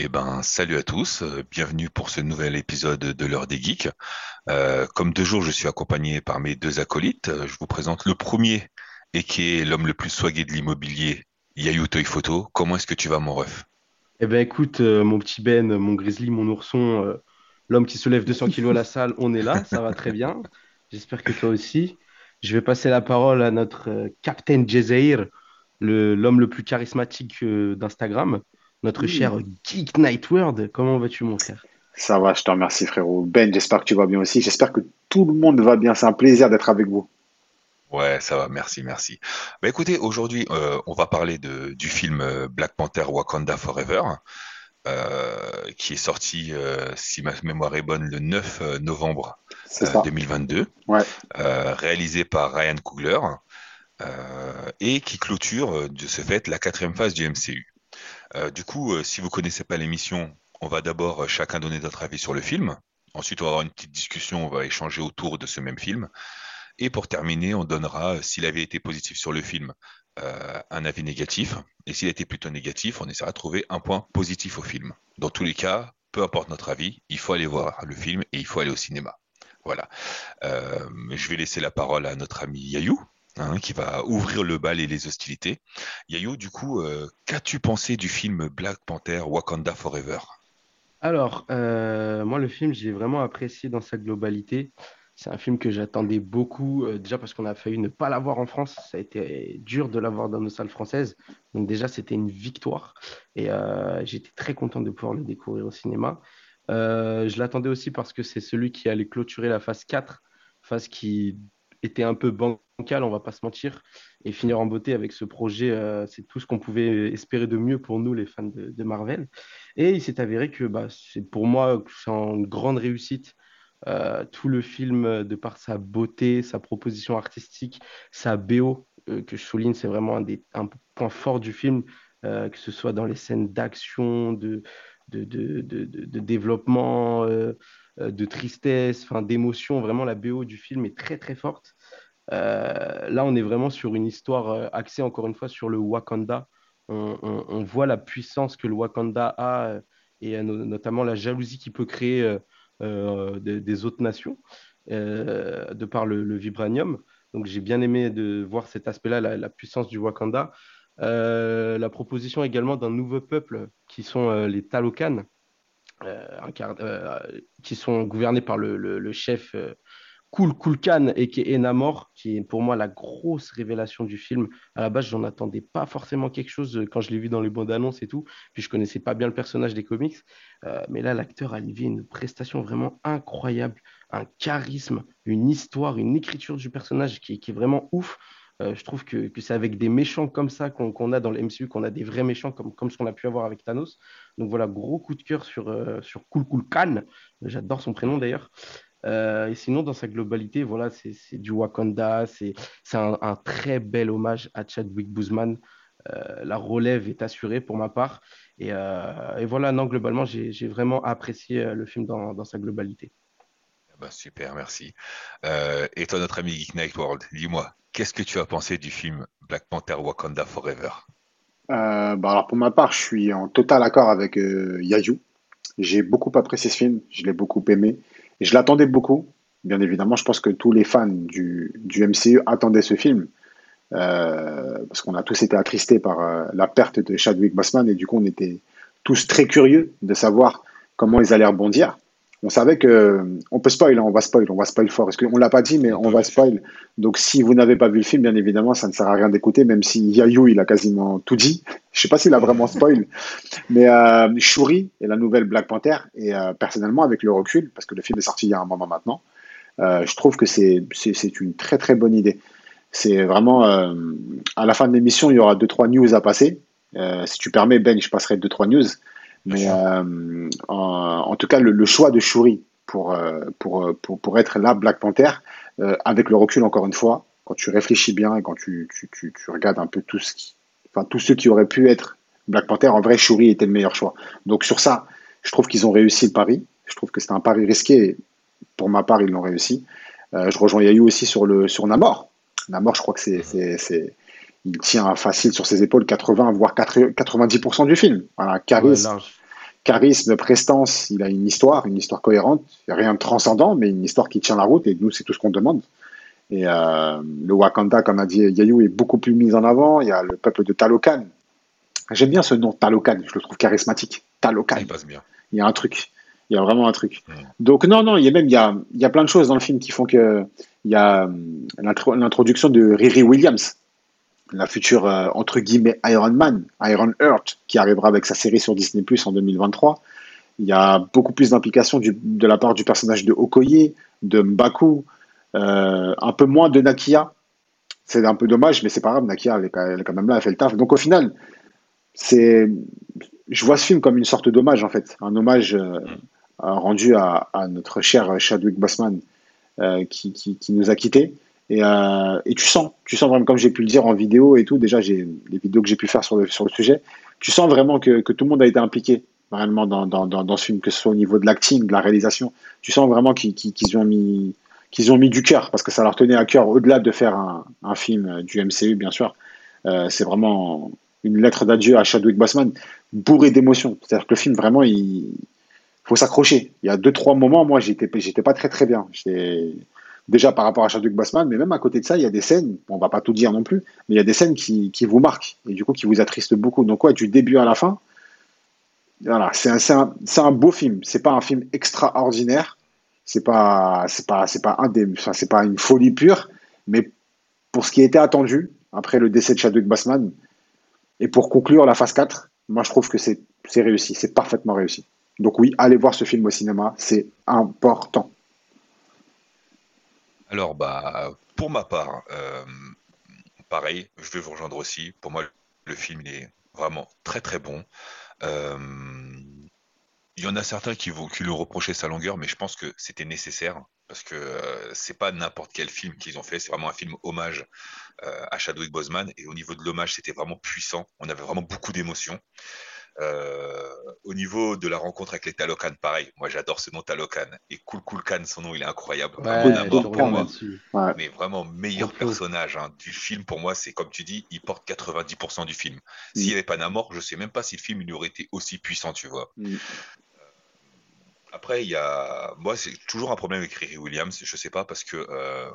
Eh ben, salut à tous, euh, bienvenue pour ce nouvel épisode de l'heure des geeks. Euh, comme deux jours, je suis accompagné par mes deux acolytes. Euh, Je vous présente le premier et qui est l'homme le plus swagué de l'immobilier, Yayu Toy Photo. Comment est-ce que tu vas, mon ref? Eh ben écoute, euh, mon petit Ben, mon grizzly, mon ourson, euh, l'homme qui soulève 200 kilos à la salle, on est là, ça va très bien. J'espère que toi aussi. Je vais passer la parole à notre Captain Jazeir, le, l'homme le plus charismatique d'Instagram, notre cher Oui, Geek Night World. Comment vas-tu, mon frère? ça va, je te remercie frérot. Ben, j'espère que tu vas bien aussi. J'espère que tout le monde va bien. C'est un plaisir d'être avec vous. Ouais, ça va, merci, merci. Bah écoutez, aujourd'hui, euh, on va parler de, du film euh, Black Panther Wakanda Forever, euh, qui est sorti, euh, si ma mémoire est bonne, le 9 euh, novembre C'est euh, ça. 2022, Ouais, euh, réalisé par Ryan Coogler, euh, et qui clôture de ce fait la quatrième phase du MCU. Euh, du coup, euh, si vous connaissez pas l'émission, on va d'abord euh, chacun donner notre avis sur le film. Ensuite, on va avoir une petite discussion, on va échanger autour de ce même film. Et pour terminer, on donnera, s'il avait été positif sur le film, un avis négatif. Et s'il a été plutôt négatif, on essaiera de trouver un point positif au film. Dans tous les cas, peu importe notre avis, il faut aller voir le film et il faut aller au cinéma. Voilà. Je vais laisser la parole à notre ami Yayou, hein, qui va ouvrir le bal et les hostilités. Yayou, du coup, euh, qu'as-tu pensé du film Black Panther Wakanda Forever? Alors, euh, moi, le film, j'ai vraiment apprécié dans sa globalité. C'est un film que j'attendais beaucoup, euh, déjà parce qu'on a failli ne pas l'avoir en France. Ça a été dur de l'avoir dans nos salles françaises. Donc déjà, c'était une victoire. Et j'étais très content de pouvoir le découvrir au cinéma. Je l'attendais aussi parce que c'est celui qui allait clôturer la phase 4, phase qui était un peu bancale, on va pas se mentir. Et finir en beauté avec ce projet, euh, c'est tout ce qu'on pouvait espérer de mieux pour nous, les fans de, Marvel. Et il s'est avéré que bah, c'est pour moi c'est une grande réussite. Euh, tout le film, euh, de par sa beauté, sa proposition artistique, sa BO, que je souligne, c'est vraiment un des un point fort du film, que ce soit dans les scènes d'action, de, de, de, de, développement, de tristesse, enfin, d'émotion. Vraiment, la BO du film est très très forte. Euh, là, on est vraiment sur une histoire euh, axée encore une fois sur le Wakanda. On, voit la puissance que le Wakanda a euh, et no- notamment la jalousie qu'il peut créer des, autres nations de par le, vibranium. Donc j'ai bien aimé de voir cet aspect-là, la, puissance du Wakanda. La proposition également d'un nouveau peuple qui sont les Talokan, qui sont gouvernés par le chef euh, Kul Kulkan et qui est Namor, qui est pour moi la grosse révélation du film. À la base, j'en attendais pas forcément quelque chose euh, quand je l'ai vu dans les bandes annonces et tout. Puis je connaissais pas bien le personnage des comics. Euh, mais là, l'acteur a livré une prestation vraiment incroyable, un charisme, une histoire, une écriture du personnage qui, est vraiment ouf. Euh, je trouve que, c'est avec des méchants comme ça qu'on a dans le MCU, qu'on a des vrais méchants comme, ce qu'on a pu avoir avec Thanos. Donc voilà, gros coup de cœur sur, sur Kul Kulkan. J'adore son prénom d'ailleurs. Euh, et sinon, dans sa globalité, voilà, c'est c'est du Wakanda, c'est c'est un, un très bel hommage à Chadwick Boseman. Euh, la relève est assurée pour ma part. Et, euh, et voilà, non, globalement, j'ai j'ai vraiment apprécié le film dans, dans sa globalité. Ah bah, super, merci. Euh, et toi, notre ami Geek Night World, dis-moi, qu'est-ce que tu as pensé du film Black Panther Wakanda Forever? Euh, bah alors pour ma part, je suis en total accord avec euh, Yayou. J'ai beaucoup apprécié ce film, je l'ai beaucoup aimé. Je l'attendais beaucoup. Bien évidemment, je pense que tous les fans du, du MCU attendaient ce film. euh, parce qu'on a tous été attristés par euh, la perte de Chadwick Boseman et du coup on était tous très curieux de savoir comment ils allaient rebondir. On savait que on peut spoil, hein, on va spoil, on va spoil fort. Parce qu'on l'a pas dit, mais On va spoil. Donc si vous n'avez pas vu le film, bien évidemment, ça ne sert à rien d'écouter, même si Yayou il a quasiment tout dit. Je sais pas s'il a vraiment spoil, mais euh, Shuri est la nouvelle Black Panther et euh, personnellement avec le recul, parce que le film est sorti il y a un moment maintenant, euh, je trouve que c'est c'est une très très bonne idée. C'est vraiment euh, à la fin de l'émission, il y aura deux trois news à passer. Euh, si tu permets, Ben, je passerai deux trois news. Mais euh, en, en tout cas, le, le choix de Shuri pour, euh, pour, euh, pour, pour être la Black Panther, avec le recul encore une fois, quand tu réfléchis bien et quand tu, tu, tu, tu regardes un peu tout ce qui, enfin, tous ceux qui auraient pu être Black Panther, en vrai, Shuri était le meilleur choix. Donc sur ça, je trouve qu'ils ont réussi le pari. Je trouve que c'était un pari risqué. Et pour ma part, ils l'ont réussi. Euh, je rejoins Yayou aussi sur, le, sur Namor. Namor, je crois que c'est, il tient facile sur ses épaules 80 voire 90% du film. Voilà, charisme, charisme, prestance, il a une histoire, une histoire cohérente, rien de transcendant, mais une histoire qui tient la route, et nous, c'est tout ce qu'on demande. Et euh, le Wakanda, comme a dit Yayou, est beaucoup plus mis en avant. Il y a le peuple de Talokan. J'aime bien ce nom, Talokan, je le trouve charismatique. Talokan. Il passe bien. Il y a un truc. Il y a vraiment un truc. Donc non, non, il y a même il y a, il y a plein de choses dans le film qui font que il y a euh, l'introduction de Riri Williams, la future euh, entre guillemets Iron Man, Iron Heart, qui arrivera avec sa série sur Disney Plus en 2023. Il y a beaucoup plus d'implication de la part du personnage de Okoye, de Mbaku, euh, un peu moins de Nakia. C'est un peu dommage, mais c'est pas grave. Nakia, elle est, quand même là, elle fait le taf. Donc au final, c'est, je vois ce film comme une sorte d'hommage en fait, un hommage euh, rendu à, notre cher Chadwick Boseman qui, qui, nous a quittés. Et, euh, et, tu sens, tu sens vraiment, comme j'ai pu le dire en vidéo et tout, déjà, les vidéos que j'ai pu faire sur le, sujet, tu sens vraiment que, tout le monde a été impliqué vraiment dans, dans, dans, ce film, que ce soit au niveau de l'acting, de la réalisation. Tu sens vraiment qu'ils ont mis ont mis du cœur parce que ça leur tenait à cœur au-delà de faire un, un, film du MCU, bien sûr. Euh, c'est vraiment une lettre d'adieu à Chadwick Boseman, bourré d'émotions. C'est-à-dire que le film, vraiment, il faut s'accrocher. Il y a deux, trois moments, moi, j'étais, pas très, très bien. Déjà par rapport à Chadwick Boseman, mais même à côté de ça, il y a des scènes, on va pas tout dire non plus, mais il y a des scènes qui, qui vous marquent et du coup qui vous attristent beaucoup. Donc ouais, du début à la fin, voilà, c'est un, un, un, beau film. C'est pas un film extraordinaire, c'est pas pas pas un enfin, pas une folie pure, mais pour ce qui était attendu après le décès de Chadwick Boseman et pour conclure la phase 4, moi je trouve que c'est réussi, c'est parfaitement réussi. Donc oui, allez voir ce film au cinéma, c'est important. Alors, bah, pour ma part, euh, pareil, je vais vous rejoindre aussi. Pour moi, le film il est vraiment très très bon. Euh, il y en a certains qui, vont, qui lui reprochaient sa longueur, mais je pense que c'était nécessaire parce que euh, c'est pas n'importe quel film qu'ils ont fait, c'est vraiment un film hommage à Chadwick Boseman et au niveau de l'hommage, c'était vraiment puissant. On avait vraiment beaucoup d'émotions. Euh, au niveau de la rencontre avec les Talocan, pareil. Moi, j'adore ce nom Talocan. Et Cool Cool Khan, son nom, il est incroyable. Mais vraiment, meilleur personnage hein, du film, pour moi, c'est comme tu dis, il porte 90% du film. S'il n'y avait pas Namor, je sais même pas si le film il aurait été aussi puissant, tu vois. Mm. Euh, après, il y a. Moi, c'est toujours un problème avec Riri Williams. Je sais pas, parce que euh,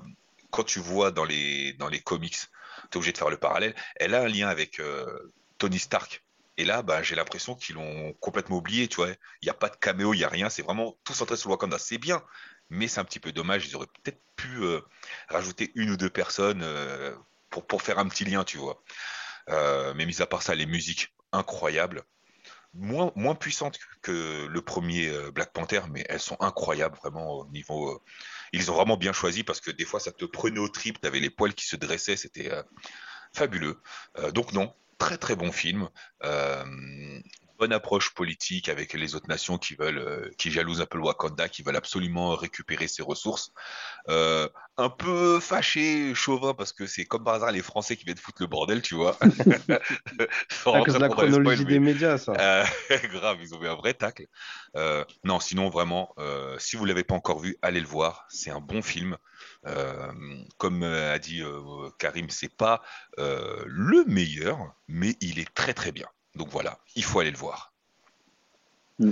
quand tu vois dans les, dans les comics, tu es obligé de faire le parallèle. Elle a un lien avec Tony Stark et là, bah, j'ai l'impression qu'ils l'ont complètement oublié, tu vois. Il n'y a pas de caméo, il n'y a rien. C'est vraiment tout centré sur Wakanda. C'est bien, mais c'est un petit peu dommage. Ils auraient peut-être pu euh, rajouter une ou deux personnes euh, pour, pour faire un petit lien, tu vois. Euh, mais mis à part ça, les musiques incroyables. Moins, moins puissantes que le premier Black Panther, mais elles sont incroyables vraiment au niveau. ils ont vraiment bien choisi parce que des fois ça te prenait au trip, tu avais les poils qui se dressaient, c'était fabuleux. donc non, très très bon film. Euh, bonne approche politique avec les autres nations qui veulent, euh, qui jalousent un peu le Wakanda, qui veulent absolument récupérer ses ressources. Euh, un peu fâché, chauvin, parce que c'est comme par hasard les Français qui viennent foutre le bordel, tu vois. à cause de la chronologie des médias, ça. grave, ils ont eu un vrai tacle. non, sinon vraiment, si vous l'avez pas encore vu, allez le voir. C'est un bon film. Euh, comme euh, a dit euh, Karim, c'est pas le meilleur, mais il est très très bien. Donc voilà, il faut aller le voir. Mm.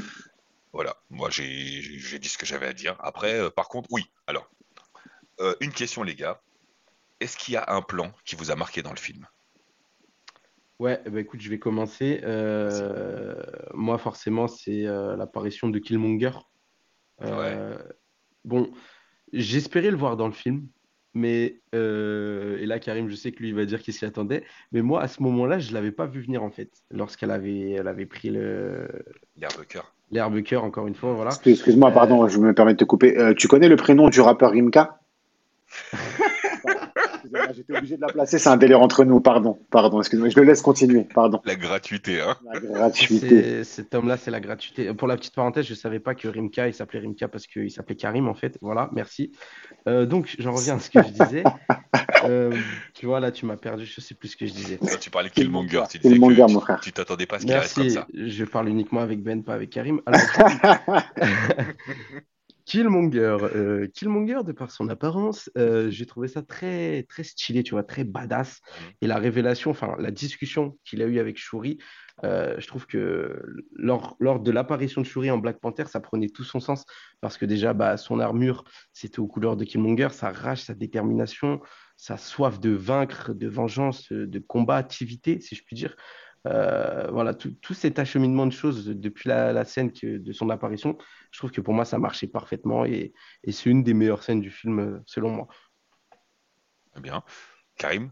Voilà, moi j'ai dit ce que j'avais à dire. Après, par contre, oui, alors, une question les gars. Est-ce qu'il y a un plan qui vous a marqué dans le film? Ouais, bah écoute, je vais commencer. moi, forcément, c'est l'apparition de Killmonger. Bon, J'espérais le voir dans le film, mais euh, et là Karim, je sais que lui il va dire qu'il s'y attendait, mais moi à ce moment-là, je l'avais pas vu venir en fait, lorsqu'elle avait, elle avait pris le l'herbe cœur. L'herbe cœur, encore une fois, voilà. Excuse-moi, pardon, je me permets de te couper. Euh, tu connais le prénom du rappeur Rimka? J'étais obligé de la placer, c'est un délire entre nous, pardon. Pardon, excuse-moi, je le laisse continuer, pardon. La gratuité, hein. La gratuité. Cet homme-là, c'est la gratuité. Pour la petite parenthèse, je ne savais pas que Rimka, il s'appelait Rimka parce qu'il s'appelait Karim, en fait. Voilà, merci. Euh, donc, j'en reviens à ce que je disais. Euh, tu vois, là, tu m'as perdu, je ne sais plus ce que je disais. tu parlais Killmonger, tu disais Killmonger, mon frère. tu t'attendais pas à ce qu'il reste comme ça. Je parle uniquement avec Ben, pas avec Karim. Alors, Killmonger, euh, Killmonger, de par son apparence, euh, j'ai trouvé ça très, très stylé, tu vois, très badass. Et la révélation, enfin, la discussion qu'il a eue avec Shuri, Euh, je trouve que lors, lors de l'apparition de Shuri en Black Panther, ça prenait tout son sens parce que déjà, bah, son armure, c'était aux couleurs de Killmonger, sa rage, sa détermination, sa soif de vaincre, de vengeance, de combativité, si je puis dire. Euh, voilà, tout, tout, cet acheminement de choses depuis la, la, scène que, de son apparition, je trouve que pour moi, ça marchait parfaitement et, et c'est une des meilleures scènes du film, selon moi. Très bien. Karim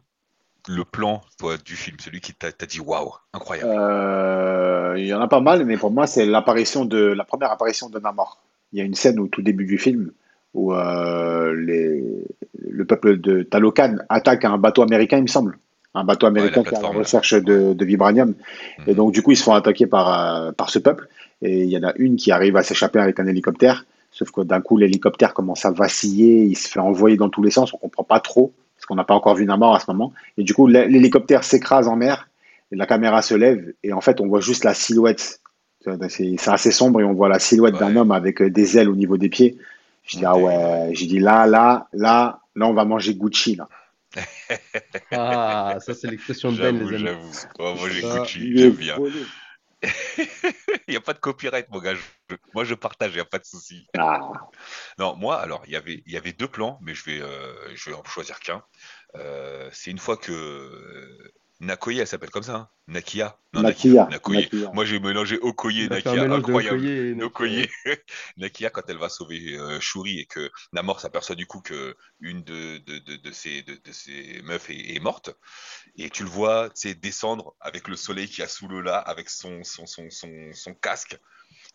le plan toi, du film, celui qui t'a dit waouh, incroyable euh, Il y en a pas mal, mais pour moi, c'est l'apparition de la première apparition de Namor. Il y a une scène au tout début du film où euh, les, le peuple de Talokan attaque un bateau américain, il me semble. Un bateau américain qui est en recherche de, de, vibranium. Et mhm. donc, du coup, ils se font attaquer par, euh, par ce peuple. Et il y en a une qui arrive à s'échapper avec un hélicoptère. Sauf que d'un coup, l'hélicoptère commence à vaciller, il se fait envoyer dans tous les sens, on comprend pas trop parce qu'on n'a pas encore vu Namor à ce moment. Et du coup, l'hélicoptère s'écrase en mer, et la caméra se lève, et en fait, on voit juste la silhouette. C'est assez sombre, et on voit la silhouette d'un homme avec euh, des ailes au niveau des pieds. Je dis, ah ouais, j'ai dit là, là, là, là, on va manger Gucci, là. Ah, ça, c'est l'expression de Ben, les amis. J'avoue, va manger Gucci, j'aime bien. il n'y a pas de copyright, mon gars. moi, je partage, il n'y a pas de souci. Ah. Non, moi, alors, y il y avait deux plans, mais je vais, euh, je vais en choisir qu'un. Euh, c'est une fois que Nakoye, elle s'appelle comme ça, hein. Nakia. Non, Nakia. Nakia. Moi, j'ai mélangé Okoye et Nakia, incroyable. Okoye Nakia, quand elle va sauver euh, Shuri et que Namor s'aperçoit du coup que une de, de, de, de ses, de, ses meufs est, est, morte, et tu le vois descendre avec le soleil qui a sous le là, avec son, son, son, son, son casque.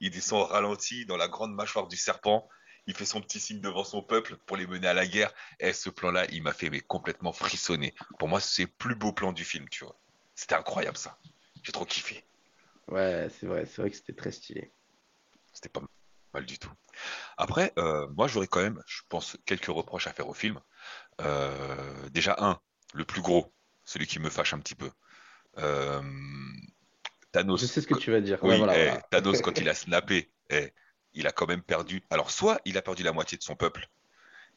Il descend au ralenti dans la grande mâchoire du serpent il fait son petit signe devant son peuple pour les mener à la guerre. Et ce plan-là, il m'a fait mais, complètement frissonner. Pour moi, c'est le plus beau plan du film, tu vois. C'était incroyable ça. J'ai trop kiffé. Ouais, c'est vrai, c'est vrai que c'était très stylé. C'était pas mal du tout. Après, euh, moi, j'aurais quand même, je pense, quelques reproches à faire au film. Euh, déjà, un, le plus gros, celui qui me fâche un petit peu. Euh, Thanos. Je sais ce que tu vas dire. Oui, eh, Thanos, quand il a snappé, eh, il a quand même perdu. Alors, soit il a perdu la moitié de son peuple,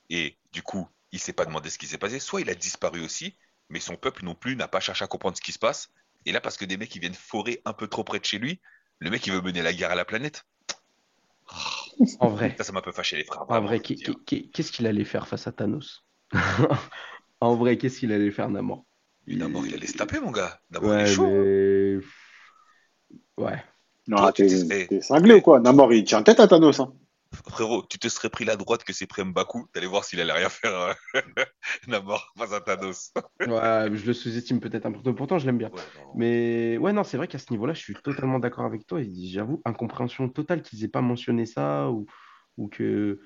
et du coup, il s'est pas demandé ce qui s'est passé, soit il a disparu aussi, mais son peuple non plus n'a pas cherché à comprendre ce qui se passe. Et là, parce que des mecs qui viennent forer un peu trop près de chez lui, le mec il veut mener la guerre à la planète. En vrai. Ça, ça m'a un peu fâché les frères. En vrai, qu'est-ce qu'il allait faire face à Thanos En vrai, qu'est-ce qu'il allait faire Namor? Namor, il allait se taper, mon gars. Namor, il est chaud. Ouais. Non, t'es cinglé ou quoi Namor, il tient tête à Thanos. Hein. Frérot, tu te serais pris la droite que c'est pris Mbaku, t'allais voir s'il allait rien faire euh, Namor face à Thanos. ouais, je le sous-estime peut-être un peu. Pourtant, je l'aime bien. Mais ouais, non, c'est vrai qu'à ce niveau-là, je suis totalement d'accord avec toi. J'avoue, incompréhension totale qu'ils aient pas mentionné ça ou, ou que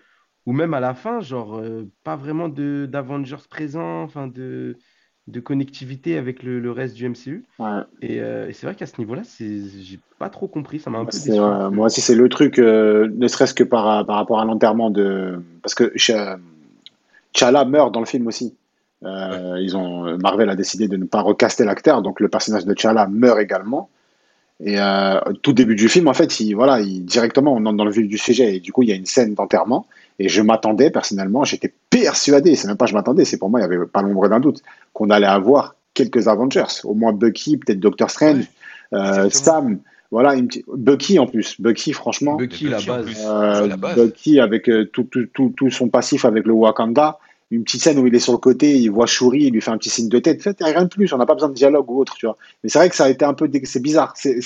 ou même à la fin, genre euh, pas vraiment de d'Avengers présent, enfin de de connectivité avec le, reste du MCU. Euh, et, c'est vrai qu'à ce niveau-là, j'ai pas trop compris, ça m'a un peu déçu. moi aussi, c'est le truc, euh, ne serait-ce que par, par rapport à l'enterrement de. Parce que Chala meurt dans le film aussi. Euh, ils ont, Marvel a décidé de ne pas recaster l'acteur, donc le personnage de Chala meurt également. Et tout début du film, en fait, il, voilà, il, directement, on entre dans le vif du sujet. Et du coup, il y a une scène d'enterrement. Et je m'attendais, personnellement, j'étais persuadé, c'est même pas je m'attendais, c'est pour moi, il n'y avait pas l'ombre d'un doute, qu'on allait avoir quelques Avengers, au moins Bucky, peut-être Doctor Strange, euh, Sam, voilà, Bucky en plus, Bucky franchement, Bucky, la base. Euh, Bucky avec euh, tout, tout, tout, tout, son passif avec le Wakanda, une petite scène où il est sur le côté, il voit Shuri, il lui fait un petit signe de tête, fait, rien de plus, on n'a pas besoin de dialogue ou autre, tu vois. Mais c'est vrai que ça a été un peu, c'est bizarre, c'est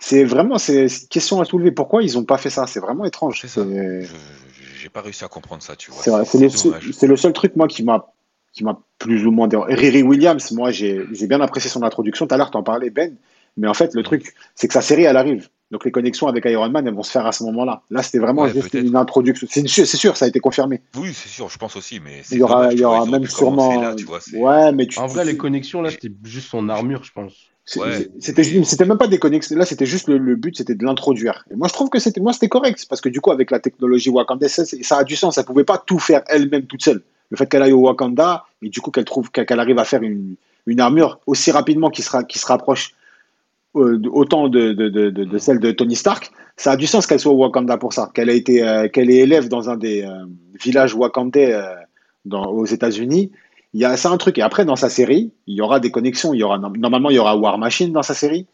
c'est vraiment c'est une question à soulever. Pourquoi ils n'ont pas fait ça? C'est vraiment étrange. J'ai pas réussi à comprendre ça, tu vois. C'est le, le, seul truc moi qui m'a qui m'a plus ou moins Riri Williams, moi j'ai bien apprécié son introduction. Tout à l'heure, tu en parlais, Ben. Mais en fait, le truc, c'est que sa série, elle arrive. Donc les connexions avec Iron Man, elles vont se faire à ce moment-là. Là, c'était vraiment juste une introduction. C'est sûr, ça a été confirmé. Oui, c'est sûr, je pense aussi. Mais il y aura, il y aura même sûrement. ouais, mais en vrai, les connexions, là, c'était juste son armure, je pense. C'était même pas des connexions. Là, c'était juste le, but, c'était de l'introduire. Et moi, je trouve que c'était moi, c'était correct parce que du coup, avec la technologie Wakanda, ça, ça a du sens. Elle pouvait pas tout faire elle-même toute seule. Le fait qu'elle aille au Wakanda et du coup qu'elle trouve qu'elle arrive à faire une, une, armure aussi rapidement qui sera qui se rapproche autant de, de, de, de, celle de Tony Stark, ça a du sens qu'elle soit au Wakanda pour ça. Qu'elle a été euh, qu'elle est élève dans un des euh, villages wakandais dans, aux États-Unis il y a ça un truc. Et après, dans sa série, il y aura des connexions. Il y aura normalement il y aura War Machine dans sa série.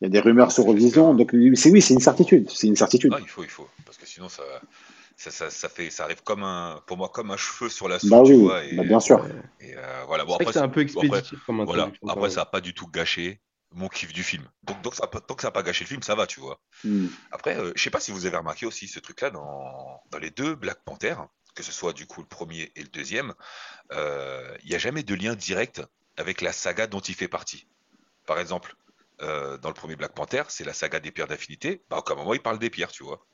Il y a des rumeurs sur Eurovision. Donc, c'est oui, c'est une certitude. C'est une certitude. il faut, il faut. Parce que sinon, ça, ça, ça, fait, ça arrive comme un, pour moi, comme un cheveu sur la soupe. Bah oui, bah bien sûr. Et, euh, voilà. Bon, c'est un peu expéditif après, voilà. après ça n'a pas du tout gâché mon kiff du film. Donc, donc ça, tant que ça n'a pas gâché le film, ça va, tu vois. Hmm. Après, euh, je sais pas si vous avez remarqué aussi ce truc-là dans, dans les deux Black Panther, que ce soit du coup le premier et le deuxième, euh, il n'y a jamais de lien direct avec la saga dont il fait partie. Par exemple, euh, dans le premier Black Panther, c'est la saga des pierres d'affinité. Bah, à un moment, il parle des pierres, tu vois.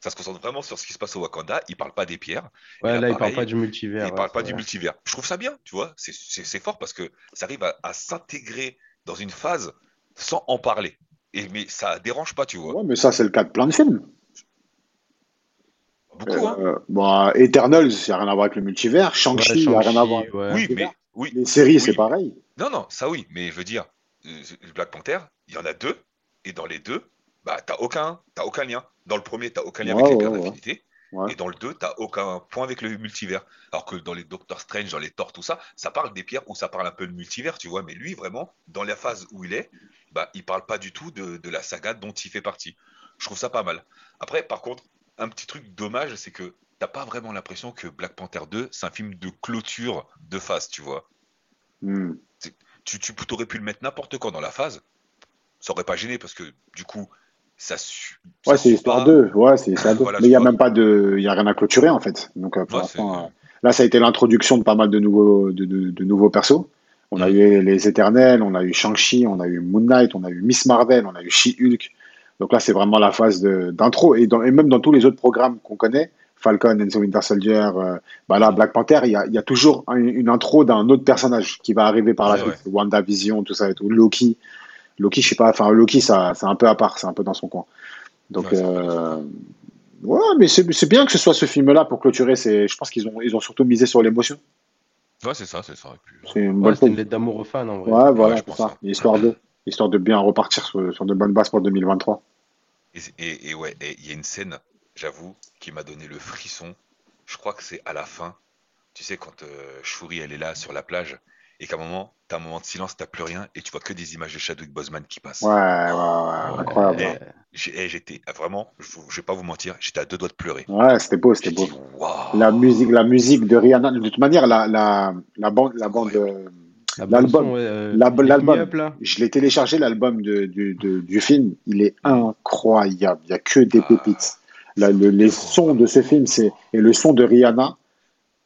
Ça se concentre vraiment sur ce qui se passe au Wakanda. Il parle pas des pierres. Ouais, là, il parle pas du multivers. Il parle pas du multivers. Je trouve ça bien, tu vois. C'est fort parce que ça arrive à, s'intégrer dans une phase sans en parler. Et, mais ça dérange pas, tu vois. Ouais, mais ça, c'est le cas de plein de films. Beaucoup, hein. Euh, bah, Eternals, ça n'a rien à voir avec le multivers. Shang-Chi, ça n'a rien à voir. Oui, mais oui. Les séries, c'est pareil. Non, non, ça oui, mais je veux dire, euh, Black Panther, il y en a deux, et dans les deux, bah, t'as aucun, aucun lien. Dans le premier, t'as aucun lien avec les pierres Et dans le 2, t'as aucun point avec le multivers. Alors que dans les Doctor Strange, dans les Thor, tout ça, ça parle des pierres ou ça parle un peu de multivers, tu vois. Mais lui, vraiment, dans la phase où il est, bah, il parle pas du tout de, de la saga dont il fait partie. Je trouve ça pas mal. Après, par contre, un petit truc dommage, c'est que t'as pas vraiment l'impression que Black Panther 2, c'est un film de clôture de phase, tu vois. Hmm. Tu, tu aurais pu le mettre n'importe quand dans la phase, ça aurait pas gêné parce que du coup, ça. ouais, c'est histoire 2. Ouais, c'est 2. Mais il n'y a même pas de. Il y a rien à clôturer en fait. Donc euh, pour l'instant, euh, là, ça a été l'introduction de pas mal de nouveaux, de, de, nouveaux persos. On a eu les Éternels, on a eu Shang-Chi, on a eu Moon Knight, on a eu Miss Marvel, on a eu She-Hulk. Donc là, c'est vraiment la phase d'intro. Et, et, même dans tous les autres programmes qu'on connaît, Falcon the Winter Soldier, euh, bah là, Black Panther, il y a, y a, toujours une, intro d'un autre personnage qui va arriver par la suite. Wanda Vision, tout ça et tout. Loki. Loki, je sais pas, enfin, Loki, ça, c'est un peu à part, c'est un peu dans son coin. Donc, ouais, euh, ouais mais c'est bien que ce soit ce film-là pour clôturer. Je pense qu'ils ont, ils ont surtout misé sur l'émotion. Ouais, c'est ça, c'est ça. C'est une, bonne une lettre d'amour aux fans, en vrai. Ouais, voilà, c'est ça. Histoire de histoire de bien repartir sur, de bonnes bases pour 2023. Et, ouais, il y a une scène, j'avoue, qui m'a donné le frisson. Je crois que c'est à la fin. Tu sais, quand euh, Shuri, elle est là sur la plage, et qu'à un moment, t'as un moment de silence, t'as plus rien, et tu vois que des images de Chadwick Boseman qui passent. Ouais, ouais, ouais, incroyable. J'étais vraiment, je, vais pas vous mentir, j'étais à deux doigts de pleurer. Ouais, c'était beau, c'était beau. la musique, la musique de Rihanna, de toute manière, la, la, la bande, la bande. Euh, L'album, euh, l'album, je l'ai téléchargé, l'album du, du, film, il est incroyable. Il n'y a que des ah. pépites. les sons de ce film, c'est et le son de Rihanna.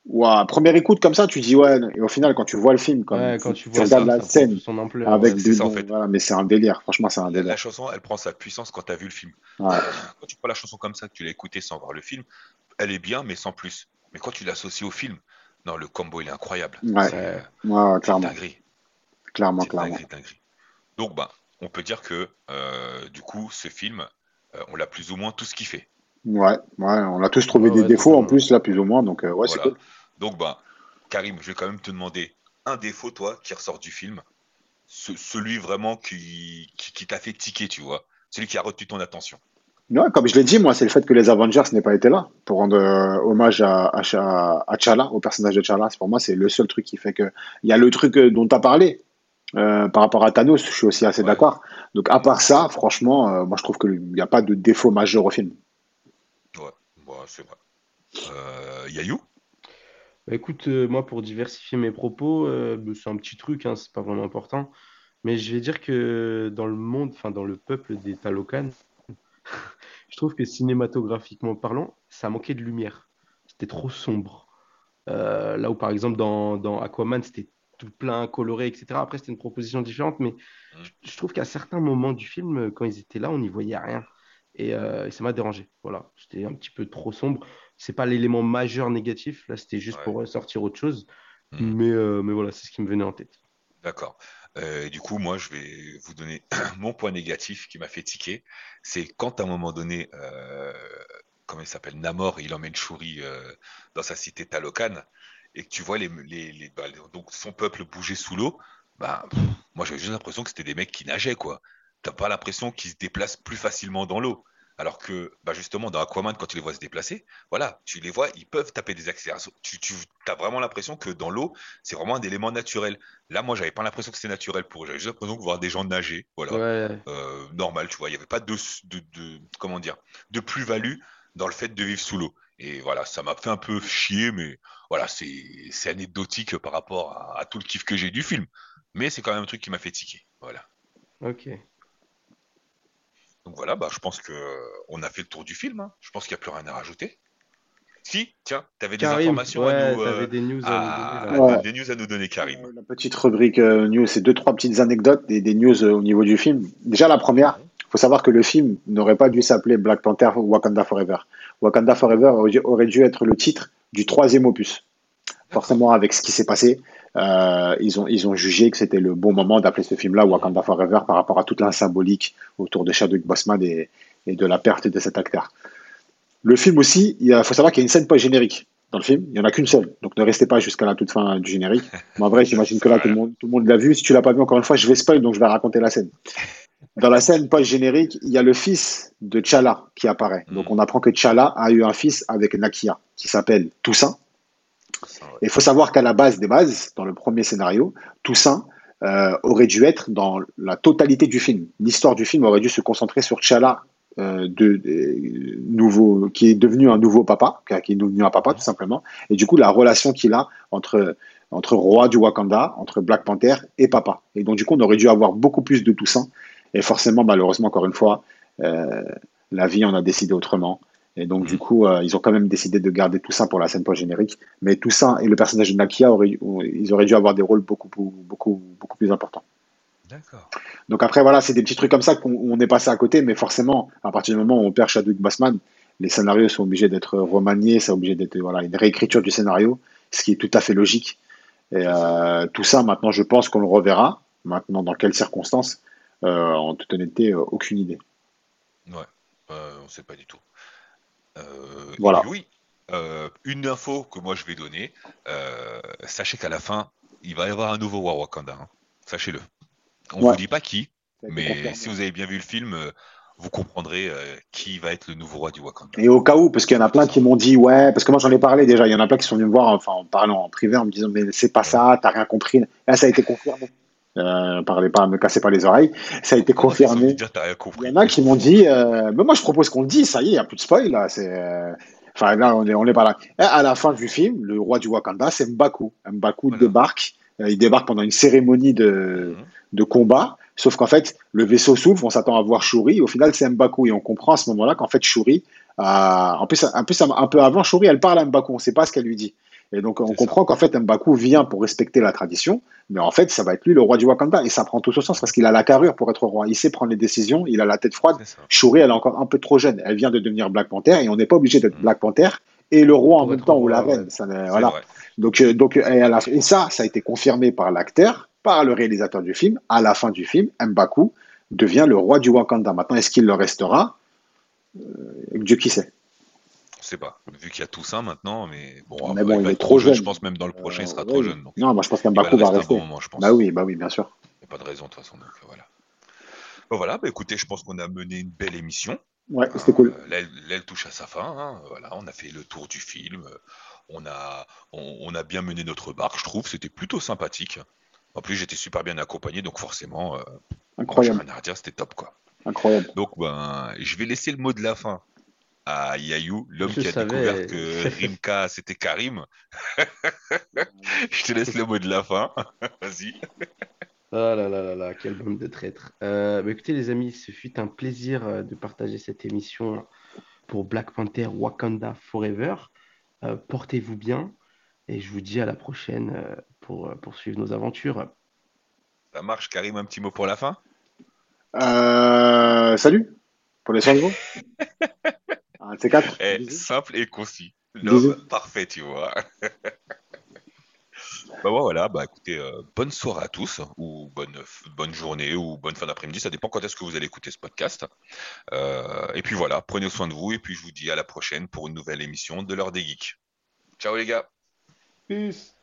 Wow, première écoute comme ça, tu dis ouais, et au final, quand tu vois le film, quand, tu, regardes la scène avec des en fait. mais c'est un délire. Franchement, c'est un délire. La chanson, elle prend sa puissance quand tu as vu le film. Quand tu prends la chanson comme ça, que tu l'as écoutée sans voir le film, elle est bien, mais sans plus. Mais quand tu l'associes au film, non, le combo, il est incroyable. Ouais, ouais clairement. Dinguerie. Clairement, clairement. Donc, bah, on peut dire que, euh, du coup, ce film, euh, on l'a plus ou moins tout ce qu'il fait. Ouais, ouais, on a tous trouvé des défauts en plus, là, plus ou moins. Donc, euh, ouais, c'est cool. Donc, bah, Karim, je vais quand même te demander un défaut, toi, qui ressort du film. celui vraiment qui, qui t'a fait tiquer, tu vois. Celui qui a retenu ton attention comme je l'ai dit, moi, c'est le fait que les Avengers n'aient pas été là pour rendre euh, hommage à, à, au personnage de Chala. Pour moi, c'est le seul truc qui fait que. Il y a le truc euh, dont tu as parlé euh, par rapport à Thanos, je suis aussi assez d'accord. Donc, à part ça, franchement, moi, je trouve qu'il n'y a pas de défaut majeur au film. Ouais, c'est vrai. Yayou? Bah, Écoute, moi, pour diversifier mes propos, bah, c'est un petit truc, hein, c'est pas vraiment important. Mais je vais dire que dans le monde, enfin, dans le peuple des Talokan, je trouve que cinématographiquement parlant, ça manquait de lumière. C'était trop sombre. Euh, là où, par exemple, dans, dans Aquaman, c'était tout plein, coloré, etc. Après, c'était une proposition différente, mais mm. je, trouve qu'à certains moments du film, quand ils étaient là, on n'y voyait rien. Euh, et, ça m'a dérangé. Voilà, c'était un petit peu trop sombre. C'est pas l'élément majeur négatif. Là, c'était juste pour sortir autre chose. Mm. Mais, euh, mais voilà, c'est ce qui me venait en tête. D'accord. Euh, du coup, moi, je vais vous donner mon point négatif qui m'a fait tiquer. C'est quand à un moment donné, comment il s'appelle, Namor, il emmène Shuri dans sa cité Talokan, et que tu vois les, les, bah, donc son peuple bouger sous l'eau. Bah, moi, j'avais juste l'impression que c'était des mecs qui nageaient, quoi. T'as pas l'impression qu'ils se déplacent plus facilement dans l'eau. Alors que, bah justement, dans Aquaman, quand tu les vois se déplacer, voilà, tu les vois, ils peuvent taper des accélérations. Tu, tu as vraiment l'impression que dans l'eau, c'est vraiment un élément naturel. Là, moi, j'avais pas l'impression que c'était naturel pour eux. J'avais juste l'impression de voir des gens nager, voilà, Ouais. euh, normal, tu vois. Il n'y avait pas de, de, de- comment dire, de plus-value dans le fait de vivre sous l'eau. Et voilà, ça m'a fait un peu chier, mais voilà, c'est c'est anecdotique par rapport à, à tout le kiff que j'ai du film. Mais c'est quand même un truc qui m'a fait tiquer. Voilà. Ok. Donc voilà, bah, je pense que euh, on a fait le tour du film. hein. Je pense qu'il n'y a plus rien à rajouter. Si, tiens, tu avais des informations ouais, à nous, t'avais euh, des news à- à nous donner là. Ouais. des news à nous donner, Karim. Euh, La petite rubrique euh, news, c'est deux, trois petites anecdotes et des news euh, au niveau du film. Déjà, la première, il faut savoir que le film n'aurait pas dû s'appeler Black Panther Wakanda Forever. Wakanda Forever aurait dû être le titre du troisième opus. Forcément, avec ce qui s'est passé, euh, ils, ont, ils ont jugé que c'était le bon moment d'appeler ce film-là Wakanda Forever par rapport à toute la symbolique autour de Chadwick Boseman et, et de la perte de cet acteur. Le film aussi, il faut savoir qu'il y a une scène post-générique dans le film. Il n'y en a qu'une seule. Donc ne restez pas jusqu'à la toute fin du générique. Mais en vrai, j'imagine que là, tout le monde, tout le monde l'a vu. Si tu l'as pas vu, encore une fois, je vais spoil, donc je vais raconter la scène. Dans la scène post-générique, il y a le fils de T'Challa qui apparaît. Donc on apprend que T'Challa a eu un fils avec Nakia, qui s'appelle Toussaint. Il faut savoir qu'à la base des bases, dans le premier scénario, Toussaint euh, aurait dû être dans la totalité du film. L'histoire du film aurait dû se concentrer sur T'Challa, euh, de, de- nouveau, qui est devenu un nouveau papa, qui est devenu un papa tout simplement. Et du coup, la relation qu'il a entre, entre roi du Wakanda, entre Black Panther et papa. Et donc, du coup, on aurait dû avoir beaucoup plus de Toussaint. Et forcément, malheureusement, encore une fois, euh, la vie en a décidé autrement. Et donc, du coup, euh, ils ont quand même décidé de garder Toussaint pour la scène post-générique. Mais Toussaint et le personnage de Nakia, auraient, ils auraient dû avoir des rôles beaucoup, beaucoup, beaucoup plus importants. D'accord. Donc après, voilà, c'est des petits trucs comme ça qu'on on est passé à côté, mais forcément, à partir du moment où on perd Chadwick Boseman, les scénarios sont obligés d'être remaniés, c'est obligé d'être voilà, une réécriture du scénario, ce qui est tout à fait logique. Et euh, tout ça, maintenant, je pense qu'on le reverra. Maintenant, dans quelles circonstances Euh, En toute honnêteté, aucune idée. Ouais, on sait pas du tout. Euh, Voilà. oui, euh, une info que moi je vais donner. euh, sachez qu'à la fin, il va y avoir un nouveau War Wakanda. hein. Sachez-le. On Ouais. vous dit pas qui, mais confirmé. si vous avez bien vu le film, vous comprendrez euh, qui va être le nouveau roi du Wakanda. Et au cas où, parce qu'il y en a plein qui m'ont dit, ouais, parce que moi j'en ai parlé déjà, il y en a plein qui sont venus me voir, enfin en parlant en privé, en me disant, mais c'est pas ça, t'as rien compris. Là, ça a été confirmé. Euh, parlez pas, me cassez pas les oreilles. Ça a été veut confirmé. Il y en a qui m'ont dit, euh, mais moi je propose qu'on le dise, ça y est, il n'y a plus de spoil là. C'est, euh, Enfin là, on est, on est pas là. Et à la fin du film, le roi du Wakanda, c'est M'Baku. M'Baku Voilà. débarque. Euh, il débarque pendant une cérémonie de, Mhm. de combat. Sauf qu'en fait, le vaisseau s'ouvre, on s'attend à voir Shuri. Au final, c'est M'Baku. Et on comprend à ce moment-là qu'en fait, Shuri, en plus, un peu avant, Shuri, elle parle à M'Baku. On ne sait pas ce qu'elle lui dit. Et donc, on comprend qu'en fait, M'Baku vient pour respecter la tradition. Mais en fait, ça va être lui le roi du Wakanda. Et ça prend tout son sens parce qu'il a la carrure pour être roi. Il sait prendre les décisions. Il a la tête froide. Shuri, elle est encore un peu trop jeune. Elle vient de devenir Black Panther et on n'est pas obligé d'être Mhm. Black Panther et le roi en même temps ou la reine. Ça voilà. vrai. Donc, euh, donc et, à la- et ça, ça a été confirmé par l'acteur, par le réalisateur du film. À la fin du film, M'Baku devient le roi du Wakanda. Maintenant, est-ce qu'il le restera? Euh, Dieu qui sait. On sait pas. Vu qu'il y a Toussaint maintenant, mais bon, Mais bon, il va est être trop jeune. Je pense même dans le prochain, il sera Euh, trop jeune. Donc, Non, moi je pense il va va rester un bon moment, je pense. Bah oui, bah oui, bien sûr. Il n'y a pas de raison de toute façon. Donc, euh, voilà. Bon, voilà, bah, écoutez, je pense qu'on a mené une belle émission. Ouais, c'était cool. Euh, L'aile touche à sa fin. hein. Voilà, on a fait le tour du film. On a, on, on a bien mené notre barque, je trouve. C'était plutôt sympathique. En plus, j'étais super bien accompagné, donc forcément, euh, Incroyable, rien à redire, c'était top, quoi. incroyable. Donc, ben, je vais laisser le mot de la fin à Yayou, l'homme qui a savais. découvert que Rimka, c'était Karim. je te laisse le mot de la fin. Vas-y. Ah là là là là, quelle bande de traîtres. Euh, bah écoutez les amis, ce fut un plaisir euh, de partager cette émission pour Black Panther Wakanda Forever. Euh, Portez-vous bien et je vous dis à la prochaine euh, pour poursuivre nos aventures. Ça marche, Karim, un petit mot pour la fin? Euh, salut pour les 100 euros. Un de quatre. Eh. Simple et concis. L'homme parfait, tu vois. bah ouais, voilà, bah écoutez, euh, bonne soirée à tous, ou bonne, bonne journée, ou bonne fin d'après-midi, ça dépend quand est-ce que vous allez écouter ce podcast. Euh, et puis voilà, prenez soin de vous, et puis je vous dis à la prochaine pour une nouvelle émission de l'heure des geeks. Ciao les gars Peace.